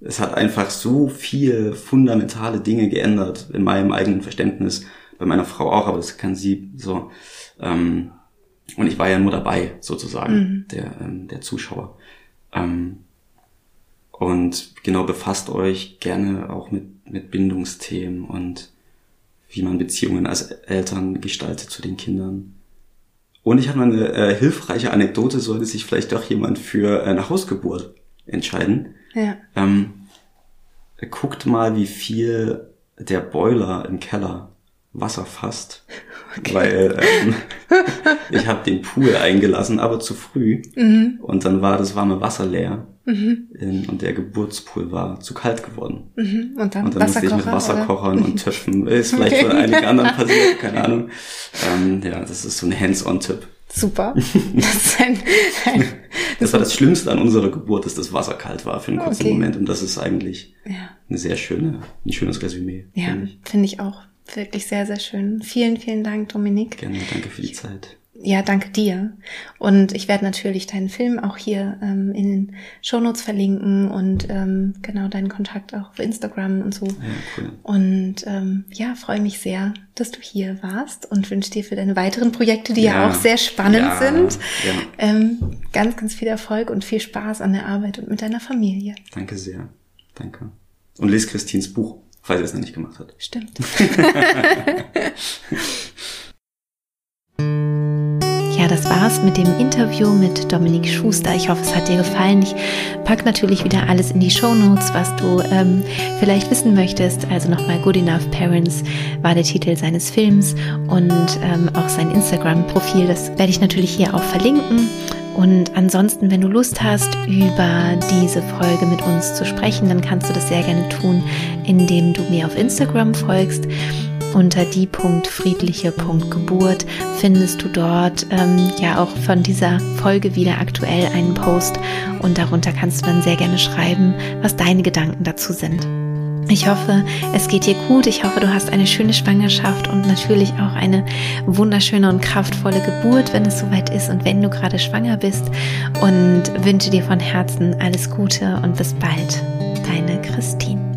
es hat einfach so viel fundamentale Dinge geändert in meinem eigenen Verständnis, bei meiner Frau auch, aber das kann sie so. Ähm, und ich war ja nur dabei, sozusagen, der, ähm, der Zuschauer. Ähm, und genau, befasst euch gerne auch mit, mit Bindungsthemen und wie man Beziehungen als Eltern gestaltet zu den Kindern. Und ich hatte mal eine äh, hilfreiche Anekdote, sollte sich vielleicht doch jemand für äh, eine Hausgeburt entscheiden. Ja. Ähm, guckt mal, wie viel der Boiler im Keller Wasser fasst. Okay. Weil ähm, ich habe den Pool eingelassen, aber zu früh. Mhm. Und dann war das warme Wasser leer. Mhm. In, und der Geburtspool war zu kalt geworden. Mhm. Und dann, und dann musste ich mit Wasserkochern oder? und Töpfen, ist vielleicht okay. für einige anderen passiert, keine Ahnung. Ähm, ja, das ist so ein Hands-on-Tipp. Super. Das, ein, ein, das, das war das Schlimmste an unserer Geburt, dass das Wasser kalt war für einen kurzen okay. Moment. Und das ist eigentlich ja. eine sehr schöne, ein schönes Resümee. Ja, finde ich. Find ich auch wirklich sehr, sehr schön. Vielen, vielen Dank, Dominik. Gerne, danke für die Zeit. Ja, danke dir. Und ich werde natürlich deinen Film auch hier ähm, in den Shownotes verlinken und ähm, genau deinen Kontakt auch auf Instagram und so. Ja, cool. Und ähm, ja, freue mich sehr, dass du hier warst und wünsche dir für deine weiteren Projekte, die ja, ja auch sehr spannend ja, sind. Ähm, ganz, ganz viel Erfolg und viel Spaß an der Arbeit und mit deiner Familie. Danke sehr. Danke. Und lese Christins Buch, falls er es noch nicht gemacht hat. Stimmt. Das war's mit dem Interview mit Dominik Schuster. Ich hoffe, es hat dir gefallen. Ich pack natürlich wieder alles in die Show Notes, was du ähm, vielleicht wissen möchtest. Also nochmal Good Enough Parents war der Titel seines Films und ähm, auch sein Instagram-Profil. Das werde ich natürlich hier auch verlinken. Und ansonsten, wenn du Lust hast, über diese Folge mit uns zu sprechen, dann kannst du das sehr gerne tun, indem du mir auf Instagram folgst. Unter die.friedliche.geburt findest du dort ähm, ja auch von dieser Folge wieder aktuell einen Post und darunter kannst du dann sehr gerne schreiben, was deine Gedanken dazu sind. Ich hoffe, es geht dir gut. Ich hoffe, du hast eine schöne Schwangerschaft und natürlich auch eine wunderschöne und kraftvolle Geburt, wenn es soweit ist und wenn du gerade schwanger bist. Und wünsche dir von Herzen alles Gute und bis bald. Deine Christine.